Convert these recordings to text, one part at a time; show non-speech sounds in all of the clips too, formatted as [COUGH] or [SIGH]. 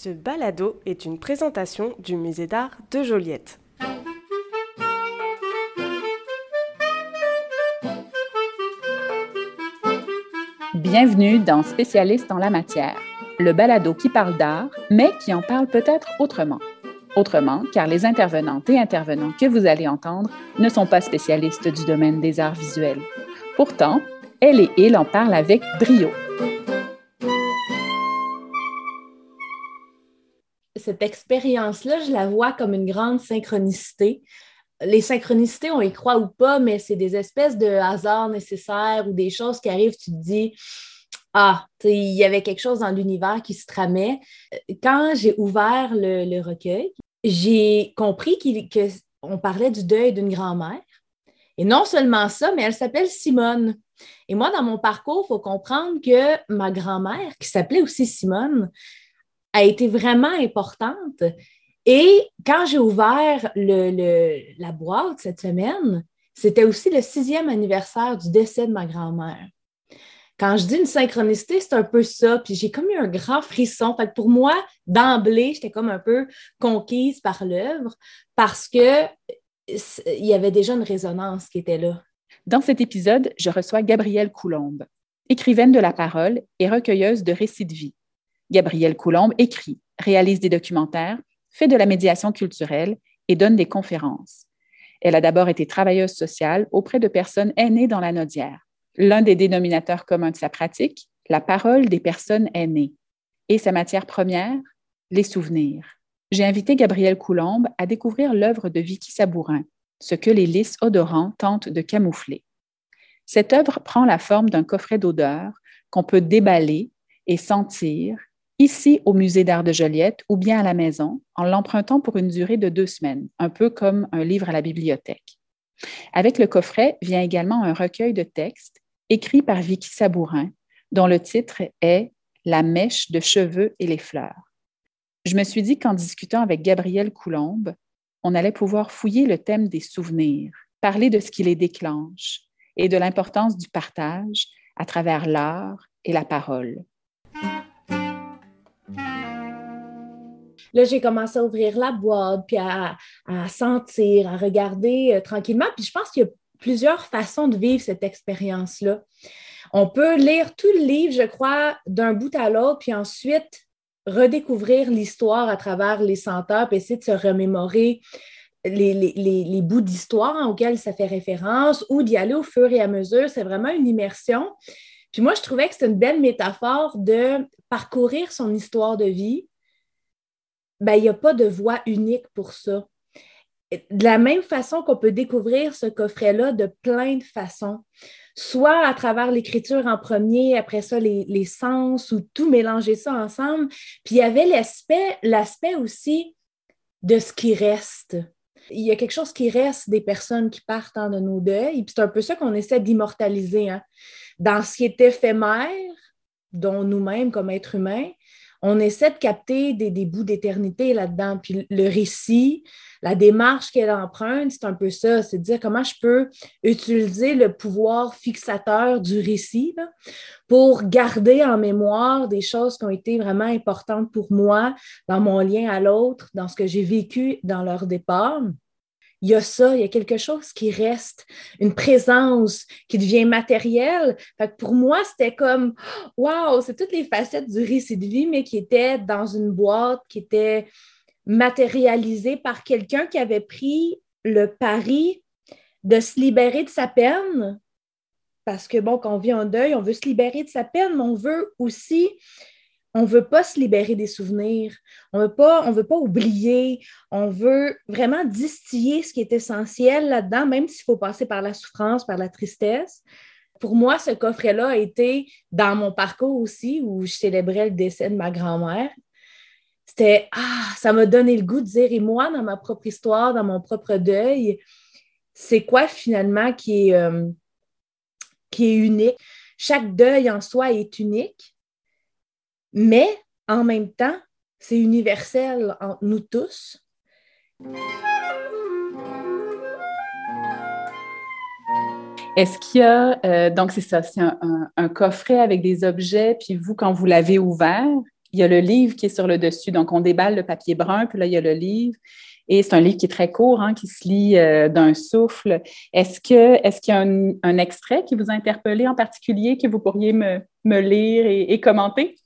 Ce balado est une présentation du musée d'art de Joliette. Bienvenue dans Spécialiste en la matière, le balado qui parle d'art, mais qui en parle peut-être autrement. Autrement, car les intervenantes et intervenants que vous allez entendre ne sont pas spécialistes du domaine des arts visuels. Pourtant, elle et il en parlent avec brio. Cette expérience-là, je la vois comme une grande synchronicité. Les synchronicités, on y croit ou pas, mais c'est des espèces de hasards nécessaires ou des choses qui arrivent, tu te dis, ah, il y avait quelque chose dans l'univers qui se tramait. Quand j'ai ouvert le, recueil, j'ai compris qu'on parlait du deuil d'une grand-mère. Et non seulement ça, mais elle s'appelle Simone. Et moi, dans mon parcours, il faut comprendre que ma grand-mère, qui s'appelait aussi Simone, a été vraiment importante. Et quand j'ai ouvert la boîte cette semaine, c'était aussi le sixième anniversaire du décès de ma grand-mère. Quand je dis une synchronicité, c'est un peu ça. Puis j'ai comme eu un grand frisson. Fait pour moi, d'emblée, j'étais comme un peu conquise par l'œuvre parce que il y avait déjà une résonance qui était là. Dans cet épisode, je reçois Gabrielle Coulombe, écrivaine de la parole et recueilleuse de récits de vie. Gabrielle Coulombe écrit, réalise des documentaires, fait de la médiation culturelle et donne des conférences. Elle a d'abord été travailleuse sociale auprès de personnes aînées dans la Nodière. L'un des dénominateurs communs de sa pratique, la parole des personnes aînées. Et sa matière première, les souvenirs. J'ai invité Gabrielle Coulombe à découvrir l'œuvre de Vicky Sabourin, ce que les lys odorants tentent de camoufler. Cette œuvre prend la forme d'un coffret d'odeurs qu'on peut déballer et sentir ici au Musée d'art de Joliette ou bien à la maison en l'empruntant pour une durée de deux semaines, un peu comme un livre à la bibliothèque. Avec le coffret vient également un recueil de textes écrit par Vicky Sabourin, dont le titre est La mèche de cheveux et les fleurs. Je me suis dit qu'en discutant avec Gabrielle Coulombe, on allait pouvoir fouiller le thème des souvenirs, parler de ce qui les déclenche et de l'importance du partage à travers l'art et la parole. Là, j'ai commencé à ouvrir la boîte, puis à, sentir, à regarder euh, tranquillement. Puis je pense qu'il y a plusieurs façons de vivre cette expérience-là. On peut lire tout le livre, je crois, d'un bout à l'autre, puis ensuite redécouvrir l'histoire à travers les senteurs, puis essayer de se remémorer les, les bouts d'histoire auxquels ça fait référence ou d'y aller au fur et à mesure. C'est vraiment une immersion. Puis moi, je trouvais que c'était une belle métaphore de parcourir son histoire de vie ben, il n'y a pas de voie unique pour ça. De la même façon qu'on peut découvrir ce coffret-là de plein de façons, soit à travers l'écriture en premier, après ça, les, sens, ou tout mélanger ça ensemble. Puis il y avait l'aspect, l'aspect aussi de ce qui reste. Il y a quelque chose qui reste des personnes qui partent en de nos deuils. Puis c'est un peu ça qu'on essaie d'immortaliser hein. dans ce qui est éphémère, dont nous-mêmes, comme êtres humains, on essaie de capter des, bouts d'éternité là-dedans. Puis le récit, la démarche qu'elle emprunte, c'est un peu ça, c'est de dire comment je peux utiliser le pouvoir fixateur du récit pour garder en mémoire des choses qui ont été vraiment importantes pour moi dans mon lien à l'autre, dans ce que j'ai vécu dans leur départ il y a ça, il y a quelque chose qui reste, une présence qui devient matérielle. Pour moi, c'était comme, waouh, c'est toutes les facettes du récit de vie, mais qui étaient dans une boîte, qui étaient matérialisées par quelqu'un qui avait pris le pari de se libérer de sa peine. Parce que, bon, quand on vit en deuil, on veut se libérer de sa peine, mais on veut aussi on ne veut pas se libérer des souvenirs, on on veut pas oublier, on veut vraiment distiller ce qui est essentiel là-dedans, même s'il faut passer par la souffrance, par la tristesse. Pour moi, ce coffret-là a été dans mon parcours aussi, où je célébrais le décès de ma grand-mère. C'était, ah, ça m'a donné le goût de dire, et moi, dans ma propre histoire, dans mon propre deuil, c'est quoi finalement qui est, euh, qui est unique? Chaque deuil en soi est unique, mais en même temps, c'est universel entre nous tous. Est-ce qu'il y a, euh, donc c'est ça, c'est un, coffret avec des objets, puis vous, quand vous l'avez ouvert, il y a le livre qui est sur le dessus. Donc, on déballe le papier brun, puis là, il y a le livre. Et c'est un livre qui est très court, hein, qui se lit euh, d'un souffle. Est-ce que est qu'il y a un, extrait qui vous a interpellé en particulier que vous pourriez me, lire et, commenter?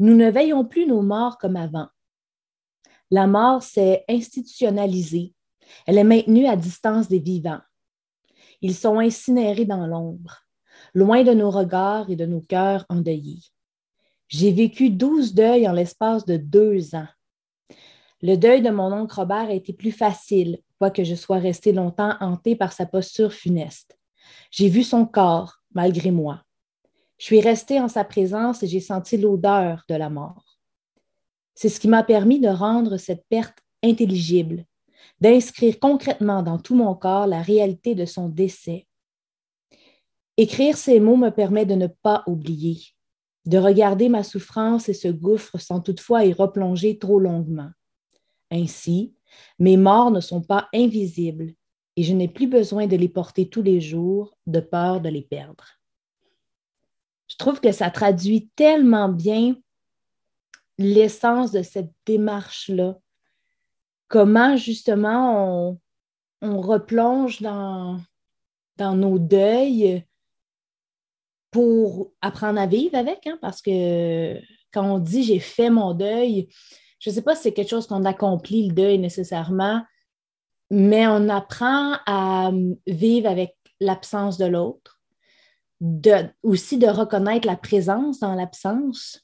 Nous ne veillons plus nos morts comme avant. La mort s'est institutionnalisée. Elle est maintenue à distance des vivants. Ils sont incinérés dans l'ombre, loin de nos regards et de nos cœurs endeuillés. J'ai vécu douze deuils en l'espace de deux ans. Le deuil de mon oncle Robert a été plus facile, quoique je sois restée longtemps hantée par sa posture funeste. J'ai vu son corps, malgré moi. Je suis restée en sa présence et j'ai senti l'odeur de la mort. C'est ce qui m'a permis de rendre cette perte intelligible, d'inscrire concrètement dans tout mon corps la réalité de son décès. Écrire ces mots me permet de ne pas oublier, de regarder ma souffrance et ce gouffre sans toutefois y replonger trop longuement. Ainsi, mes morts ne sont pas invisibles et je n'ai plus besoin de les porter tous les jours de peur de les perdre. Je trouve que ça traduit tellement bien l'essence de cette démarche-là. Comment justement on, on replonge dans, nos deuils, pour apprendre à vivre avec, hein, parce que quand on dit j'ai fait mon deuil, je ne sais pas si c'est quelque chose qu'on accomplit le deuil nécessairement, mais on apprend à vivre avec l'absence de l'autre, aussi de reconnaître la présence dans l'absence.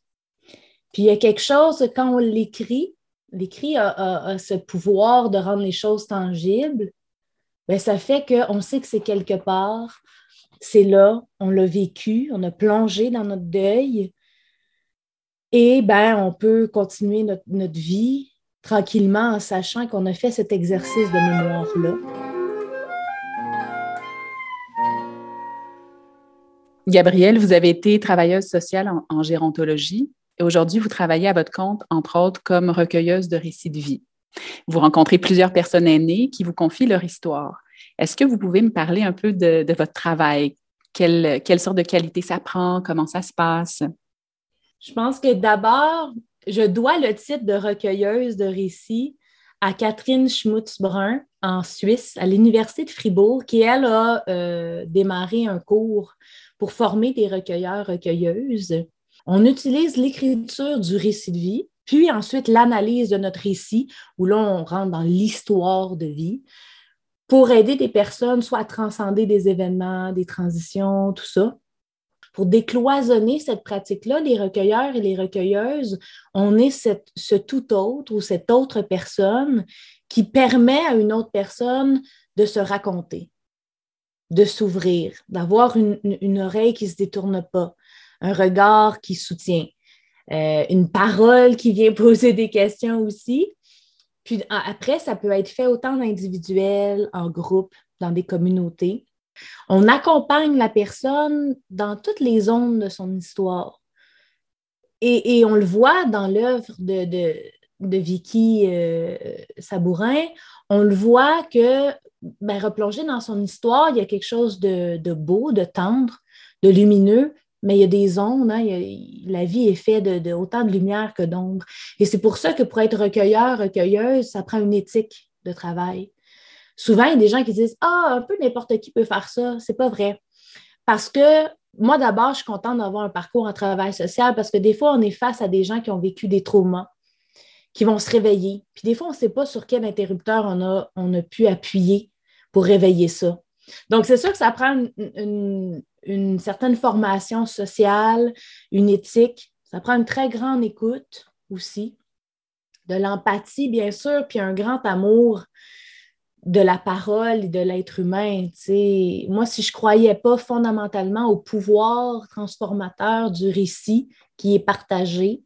Puis il y a quelque chose, quand on l'écrit, l'écrit a, ce pouvoir de rendre les choses tangibles, bien, ça fait qu'on sait que c'est quelque part, c'est là, on l'a vécu, on a plongé dans notre deuil. Et ben, on peut continuer notre, vie tranquillement en sachant qu'on a fait cet exercice de mémoire-là. Gabrielle, vous avez été travailleuse sociale en, gérontologie et aujourd'hui, vous travaillez à votre compte, entre autres, comme recueilleuse de récits de vie. Vous rencontrez plusieurs personnes aînées qui vous confient leur histoire. Est-ce que vous pouvez me parler un peu de, votre travail? Quelle, quelle, sorte de qualité ça prend? Comment ça se passe? Je pense que d'abord, je dois le titre de recueilleuse de récits à Catherine Schmutz-Brun en Suisse, à l'Université de Fribourg, qui, elle, a euh, démarré un cours pour former des recueilleurs-recueilleuses. On utilise l'écriture du récit de vie, puis ensuite l'analyse de notre récit, où là, on rentre dans l'histoire de vie, pour aider des personnes soit à transcender des événements, des transitions, tout ça. Pour décloisonner cette pratique-là, les recueilleurs et les recueilleuses, on est ce tout autre ou cette autre personne qui permet à une autre personne de se raconter, de s'ouvrir, d'avoir une, oreille qui ne se détourne pas, un regard qui soutient, euh, une parole qui vient [LAUGHS] poser des questions aussi. Puis après, ça peut être fait autant en individuel, en groupe, dans des communautés. On accompagne la personne dans toutes les zones de son histoire. Et, on le voit dans l'œuvre de, de, Vicky euh, Sabourin, on le voit que, ben, replonger dans son histoire, il y a quelque chose de, de beau, de tendre, de lumineux, mais il y a des ondes, hein, la vie est faite de, autant de lumière que d'ombre. Et c'est pour ça que pour être recueilleur, recueilleuse, ça prend une éthique de travail. Souvent, il y a des gens qui disent Ah, un peu n'importe qui peut faire ça. C'est pas vrai. Parce que moi, d'abord, je suis contente d'avoir un parcours en travail social parce que des fois, on est face à des gens qui ont vécu des traumas, qui vont se réveiller. Puis des fois, on ne sait pas sur quel interrupteur on a, on a pu appuyer pour réveiller ça. Donc, c'est sûr que ça prend une, une certaine formation sociale, une éthique. Ça prend une très grande écoute aussi, de l'empathie, bien sûr, puis un grand amour de la parole et de l'être humain. Moi, si je ne croyais pas fondamentalement au pouvoir transformateur du récit qui est partagé,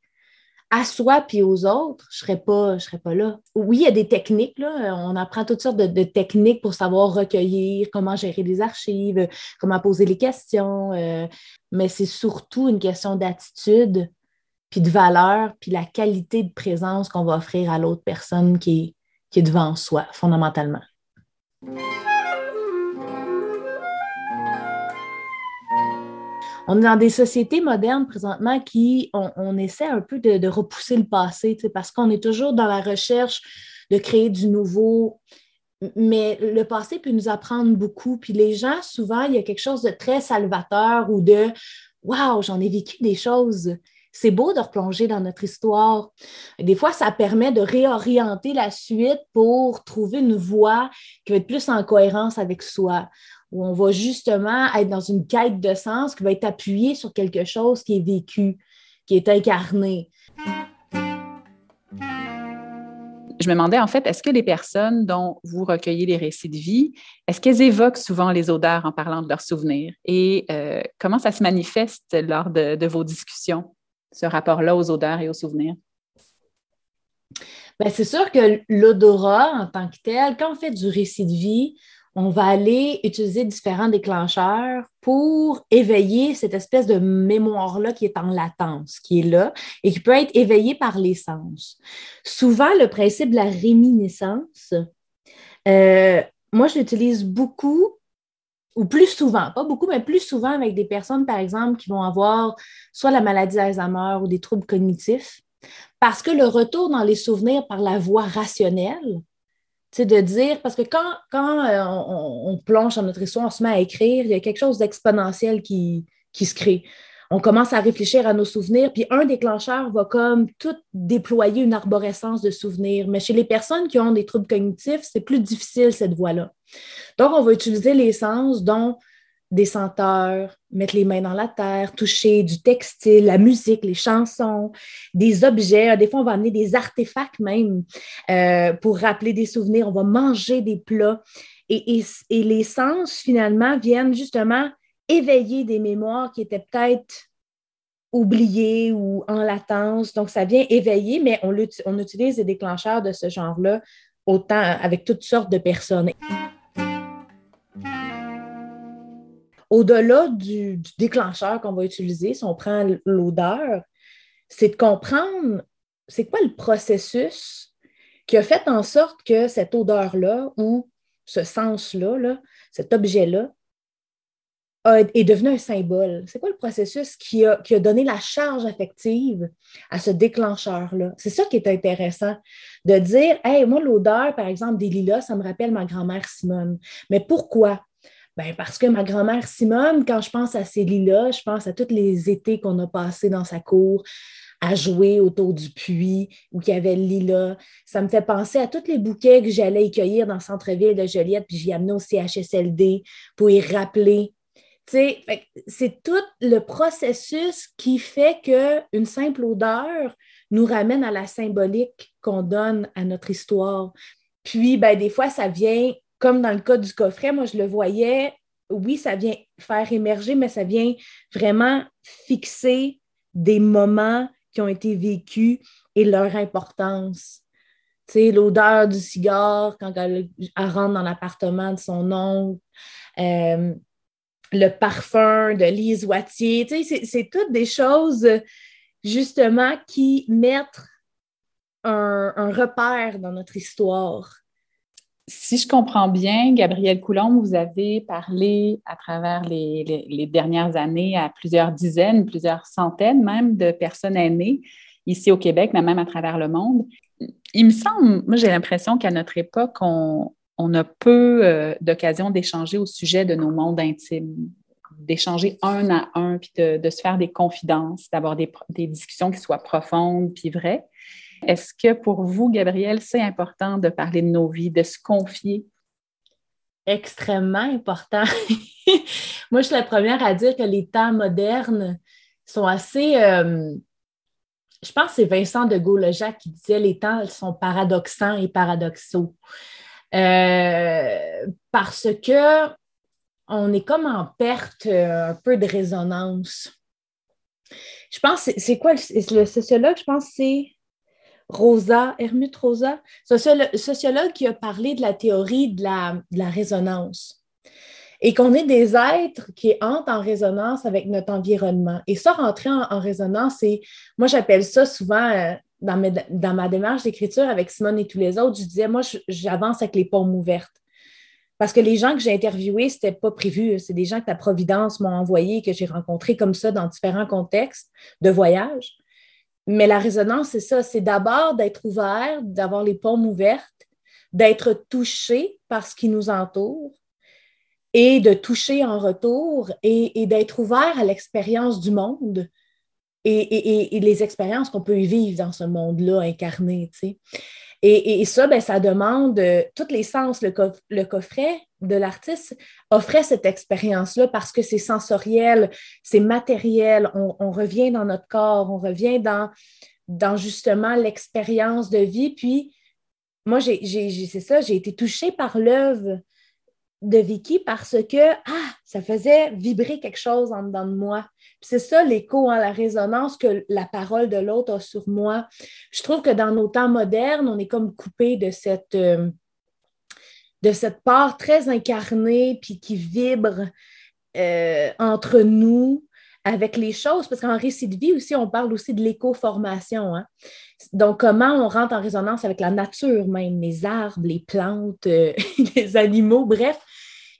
à soi puis aux autres, je serais, pas, serais pas là. Oui, il y a des techniques, là. on apprend toutes sortes de, techniques pour savoir recueillir, comment gérer les archives, comment poser les questions, euh, mais c'est surtout une question d'attitude, puis de valeur, puis la qualité de présence qu'on va offrir à l'autre personne qui qui est devant soi, fondamentalement. On est dans des sociétés modernes présentement qui, on, essaie un peu de, repousser le passé, parce qu'on est toujours dans la recherche de créer du nouveau. Mais le passé peut nous apprendre beaucoup. Puis les gens, souvent, il y a quelque chose de très salvateur ou de Waouh, j'en ai vécu des choses. C'est beau de replonger dans notre histoire. Des fois, ça permet de réorienter la suite pour trouver une voie qui va être plus en cohérence avec soi où on va justement être dans une quête de sens qui va être appuyée sur quelque chose qui est vécu, qui est incarné. Je me demandais en fait, est-ce que les personnes dont vous recueillez les récits de vie, est-ce qu'elles évoquent souvent les odeurs en parlant de leurs souvenirs? Et euh, comment ça se manifeste lors de, vos discussions, ce rapport-là aux odeurs et aux souvenirs? Bien, c'est sûr que l'odorat en tant que tel, quand on fait du récit de vie, on va aller utiliser différents déclencheurs pour éveiller cette espèce de mémoire-là qui est en latence, qui est là et qui peut être éveillée par les sens. Souvent, le principe de la réminiscence, euh, moi, je l'utilise beaucoup ou plus souvent, pas beaucoup, mais plus souvent avec des personnes, par exemple, qui vont avoir soit la maladie d'Alzheimer ou des troubles cognitifs, parce que le retour dans les souvenirs par la voie rationnelle, c'est de dire, parce que quand, quand euh, on, plonge dans notre histoire, on se met à écrire, il y a quelque chose d'exponentiel qui, qui se crée. On commence à réfléchir à nos souvenirs, puis un déclencheur va comme tout déployer une arborescence de souvenirs. Mais chez les personnes qui ont des troubles cognitifs, c'est plus difficile cette voie-là. Donc, on va utiliser les sens dont des senteurs, mettre les mains dans la terre, toucher du textile, la musique, les chansons, des objets. Des fois, on va amener des artefacts même euh, pour rappeler des souvenirs. On va manger des plats. Et, et, les sens, finalement, viennent justement éveiller des mémoires qui étaient peut-être oubliées ou en latence. Donc, ça vient éveiller, mais on, utilise des déclencheurs de ce genre-là autant avec toutes sortes de personnes. Au-delà du, déclencheur qu'on va utiliser, si on prend l'odeur, c'est de comprendre c'est quoi le processus qui a fait en sorte que cette odeur-là ou ce sens-là, cet objet-là, est devenu un symbole. C'est quoi le processus qui a, donné la charge affective à ce déclencheur-là? C'est ça qui est intéressant, de dire, hey, moi, l'odeur, par exemple, des lilas, ça me rappelle ma grand-mère Simone. Mais pourquoi? Ben parce que ma grand-mère Simone, quand je pense à ces lilas, je pense à tous les étés qu'on a passés dans sa cour à jouer autour du puits où il y avait le lilas. Ça me fait penser à tous les bouquets que j'allais y cueillir dans le centre-ville de Joliette, puis j'y amenais au CHSLD pour y rappeler. C'est tout le processus qui fait qu'une simple odeur nous ramène à la symbolique qu'on donne à notre histoire. Puis, ben, des fois, ça vient comme dans le cas du coffret, moi, je le voyais, oui, ça vient faire émerger, mais ça vient vraiment fixer des moments qui ont été vécus et leur importance. Tu sais, l'odeur du cigare quand elle, rentre dans l'appartement de son oncle, euh, le parfum de Lise Wattier, c'est toutes des choses justement qui mettent un repère dans notre histoire si je comprends bien, Gabrielle Coulombe, vous avez parlé à travers les, dernières années à plusieurs dizaines, plusieurs centaines même de personnes aînées ici au Québec, mais même à travers le monde. Il me semble, moi j'ai l'impression qu'à notre époque, on, a peu euh, d'occasion d'échanger au sujet de nos mondes intimes, d'échanger un à un, puis de, se faire des confidences, d'avoir des discussions qui soient profondes puis vraies. Est-ce que pour vous, Gabrielle, c'est important de parler de nos vies, de se confier? Extrêmement important. [LAUGHS] Moi, je suis la première à dire que les temps modernes sont assez. Euh, je pense que c'est Vincent de Gaulle-Jacques qui disait les temps sont paradoxants et paradoxaux. Euh, parce que on est comme en perte euh, un peu de résonance. Je pense, c'est quoi le sociologue? Je pense que c'est Rosa, Hermut Rosa, sociologue, qui a parlé de la théorie de la, résonance et qu'on est des êtres qui entrent en résonance avec notre environnement. Et ça, rentrer en, résonance, c'est, moi j'appelle ça souvent euh, dans, ma démarche d'écriture avec Simone et tous les autres, je disais, moi j'avance avec les paumes ouvertes. Parce que les gens que j'ai interviewés, ce n'était pas prévu. C'est des gens que la Providence m'a envoyés, que j'ai rencontrés comme ça dans différents contextes de voyage. Mais la résonance, c'est ça, c'est d'abord d'être ouvert, d'avoir les paumes ouvertes, d'être touché par ce qui nous entoure et de toucher en retour et, d'être ouvert à l'expérience du monde et, les expériences qu'on peut y vivre dans ce monde-là incarné. Et, ça, ben, ça demande euh, tous les sens. Le, coffret de l'artiste offrait cette expérience-là parce que c'est sensoriel, c'est matériel, on, revient dans notre corps, on revient dans, dans justement l'expérience de vie. Puis, moi, c'est ça, j'ai été touchée par l'œuvre de Vicky parce que ah, ça faisait vibrer quelque chose en dedans de moi. C'est ça l'écho, hein, la résonance que la parole de l'autre a sur moi. Je trouve que dans nos temps modernes, on est comme coupé de cette, euh, de cette part très incarnée puis qui vibre euh, entre nous avec les choses, parce qu'en récit de vie aussi, on parle aussi de l'éco-formation. Hein. Donc, comment on rentre en résonance avec la nature même, les arbres, les plantes, euh, [LAUGHS] les animaux, bref.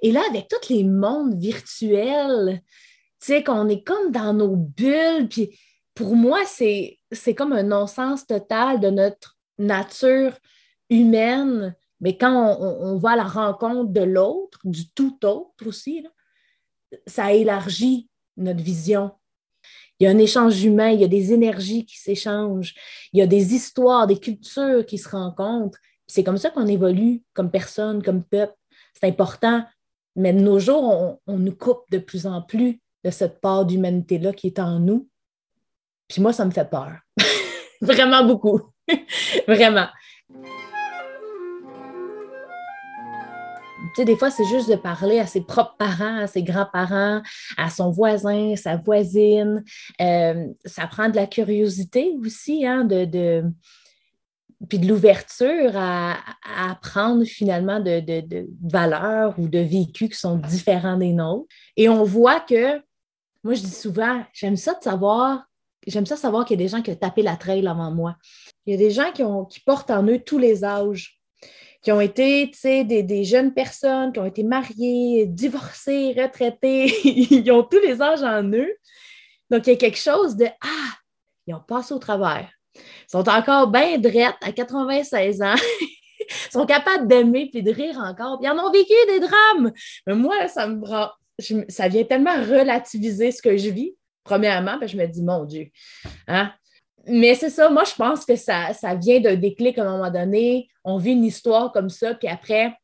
Et là, avec tous les mondes virtuels, tu sais, qu'on est comme dans nos bulles, puis pour moi, c'est comme un non-sens total de notre nature humaine. Mais quand on, va à la rencontre de l'autre, du tout autre aussi, ça élargit notre vision. Il y a un échange humain, il y a des énergies qui s'échangent, il y a des histoires, des cultures qui se rencontrent. C'est comme ça qu'on évolue comme personne, comme peuple. C'est important. Mais de nos jours, on, on, nous coupe de plus en plus de cette part d'humanité-là qui est en nous. Puis moi, ça me fait peur. [LAUGHS] Vraiment beaucoup. [LAUGHS] Vraiment. Des fois, c'est juste de parler à ses propres parents, à ses grands-parents, à son voisin, sa voisine. Euh, ça prend de la curiosité aussi, hein, de, puis de l'ouverture à, apprendre finalement de, de, valeurs ou de vécus qui sont différents des nôtres. Et on voit que, moi je dis souvent, j'aime ça de savoir, j'aime ça savoir qu'il y a des gens qui ont tapé la trail avant moi. Il y a des gens qui, ont, qui portent en eux tous les âges qui ont été des, des, jeunes personnes, qui ont été mariées, divorcées, retraitées. [LAUGHS] ils ont tous les âges en eux. Donc, il y a quelque chose de Ah, ils ont passé au travers. Ils sont encore bien drettes à 96 ans. [LAUGHS] ils sont capables d'aimer et de rire encore. Ils en ont vécu des drames. Mais moi, ça me ça vient tellement relativiser ce que je vis. Premièrement, je me dis, mon Dieu, hein? Mais c'est ça, moi, je pense que ça, ça vient d'un déclic à un moment donné. On vit une histoire comme ça, puis après,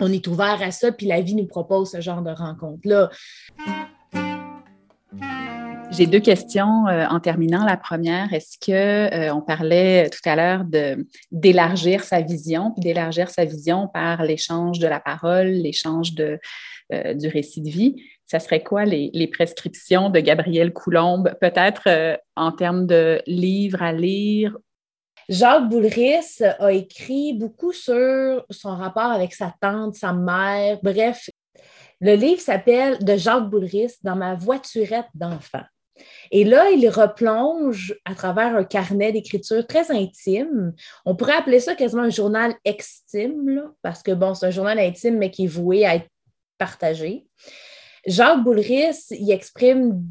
on est ouvert à ça, puis la vie nous propose ce genre de rencontre-là. J'ai deux questions euh, en terminant. La première, est-ce que euh, on parlait tout à l'heure d'élargir sa vision, puis d'élargir sa vision par l'échange de la parole, l'échange euh, du récit de vie? Ça serait quoi les, prescriptions de Gabrielle Coulombe, peut-être euh, en termes de livres à lire? Jacques Boulris a écrit beaucoup sur son rapport avec sa tante, sa mère, bref. Le livre s'appelle De Jacques Boulris dans ma voiturette d'enfant. Et là, il replonge à travers un carnet d'écriture très intime. On pourrait appeler ça quasiment un journal extime, parce que bon, c'est un journal intime, mais qui est voué à être partagé. Jacques Boulris, il exprime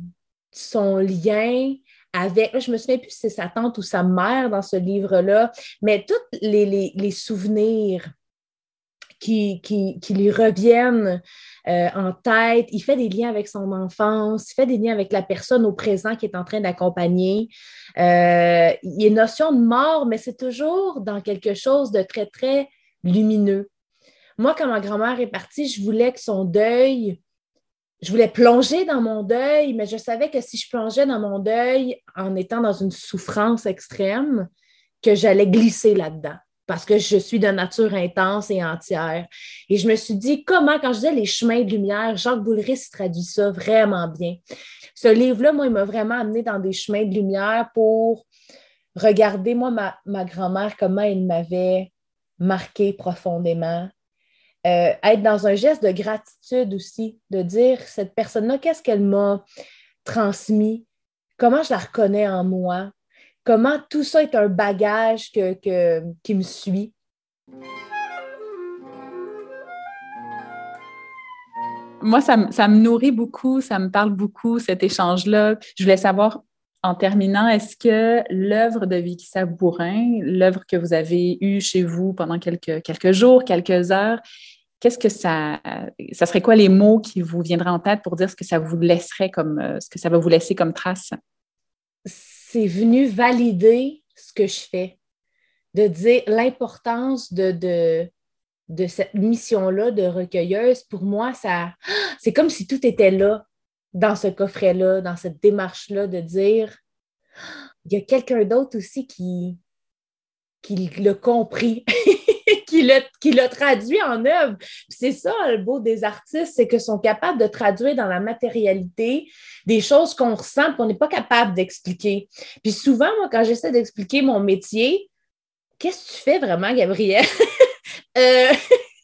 son lien avec, je me souviens plus si c'est sa tante ou sa mère dans ce livre-là, mais tous les, souvenirs qui, qui, lui reviennent euh, en tête. Il fait des liens avec son enfance, il fait des liens avec la personne au présent qui est en train d'accompagner. Euh, il y a une notion de mort, mais c'est toujours dans quelque chose de très, très lumineux. Moi, quand ma grand-mère est partie, je voulais que son deuil je voulais plonger dans mon deuil, mais je savais que si je plongeais dans mon deuil en étant dans une souffrance extrême, que j'allais glisser là-dedans parce que je suis de nature intense et entière. Et je me suis dit, comment, quand je disais les chemins de lumière, Jacques Boulris traduit ça vraiment bien. Ce livre-là, moi, il m'a vraiment amené dans des chemins de lumière pour regarder, moi, ma, ma grand-mère, comment elle m'avait marqué profondément, euh, être dans un geste de gratitude aussi, de dire cette personne-là, qu'est-ce qu'elle m'a transmis, comment je la reconnais en moi, comment tout ça est un bagage que, qui me suit? moi, ça, me nourrit beaucoup, ça me parle beaucoup, cet échange-là. Je voulais savoir, en terminant, est-ce que l'œuvre de Vicky Sabourin, l'œuvre que vous avez eue chez vous pendant quelques, quelques jours, quelques heures, qu'est-ce que ça, ça serait quoi les mots qui vous viendraient en tête pour dire ce que ça vous laisserait comme, euh, ce que ça va vous laisser comme trace? C'est venu valider ce que je fais, de dire l'importance de, de, de cette mission-là de recueilleuse. Pour moi, ça, [GASPS] c'est comme si tout était là, dans ce coffret-là, dans cette démarche-là, de dire, [GASPS] il y a quelqu'un d'autre aussi qui, qui l'a compris. [LAUGHS] qui l'a traduit en œuvre. C'est ça le beau des artistes, c'est qu'ils sont capables de traduire dans la matérialité des choses qu'on ressent qu'on n'est pas capable d'expliquer. Puis souvent, moi, quand j'essaie d'expliquer mon métier, qu'est-ce que tu fais vraiment, Gabrielle? [LAUGHS] Euh,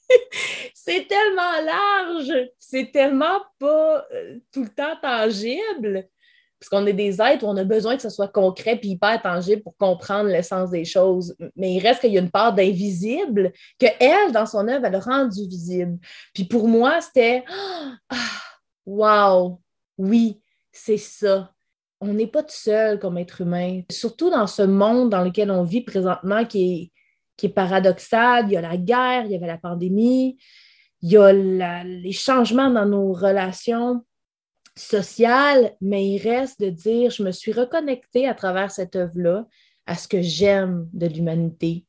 [LAUGHS] c'est tellement large, c'est tellement pas euh, tout le temps tangible parce qu'on est des êtres où on a besoin que ce soit concret et hyper tangible pour comprendre l'essence des choses. Mais il reste qu'il y a une part d'invisible que elle, dans son œuvre, elle a rendu visible. Puis pour moi, c'était ah, wow, oui, c'est ça. On n'est pas tout seul comme être humain, surtout dans ce monde dans lequel on vit présentement qui est, qui est paradoxal. Il y a la guerre, il y avait la pandémie, il y a les changements dans nos relations social, mais il reste de dire, je me suis reconnectée à travers cette œuvre-là à ce que j'aime de l'humanité,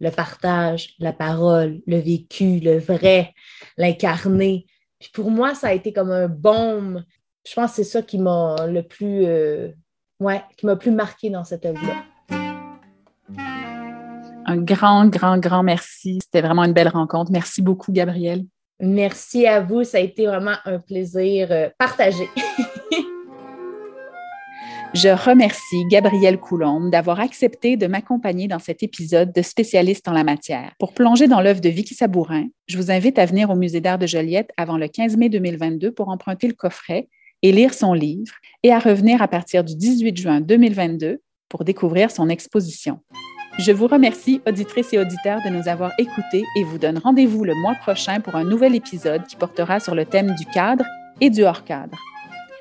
le partage, la parole, le vécu, le vrai, l'incarné. Puis pour moi, ça a été comme un baume. Je pense que c'est ça qui m'a le plus, euh, ouais, qui m'a plus marqué dans cette œuvre-là. Un grand, grand, grand merci. C'était vraiment une belle rencontre. Merci beaucoup, Gabrielle. Merci à vous. Ça a été vraiment un plaisir euh, partagé. [LAUGHS] Je remercie Gabrielle Coulombe d'avoir accepté de m'accompagner dans cet épisode de spécialiste en la matière. Pour plonger dans l'œuvre de Vicky Sabourin, je vous invite à venir au Musée d'art de Joliette avant le 15 mai 2022 pour emprunter le coffret et lire son livre, et à revenir à partir du 18 juin 2022 pour découvrir son exposition. Je vous remercie, auditrices et auditeurs, de nous avoir écoutés et vous donne rendez-vous le mois prochain pour un nouvel épisode qui portera sur le thème du cadre et du hors-cadre.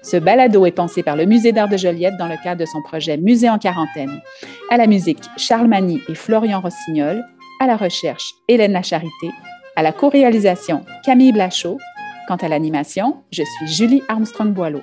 Ce balado est pensé par le Musée d'art de Joliette dans le cadre de son projet Musée en quarantaine. À la musique, Charles Magny et Florian Rossignol. À la recherche, Hélène Lacharité. À la co-réalisation, Camille Blachot. Quant à l'animation, je suis Julie Armstrong-Boileau.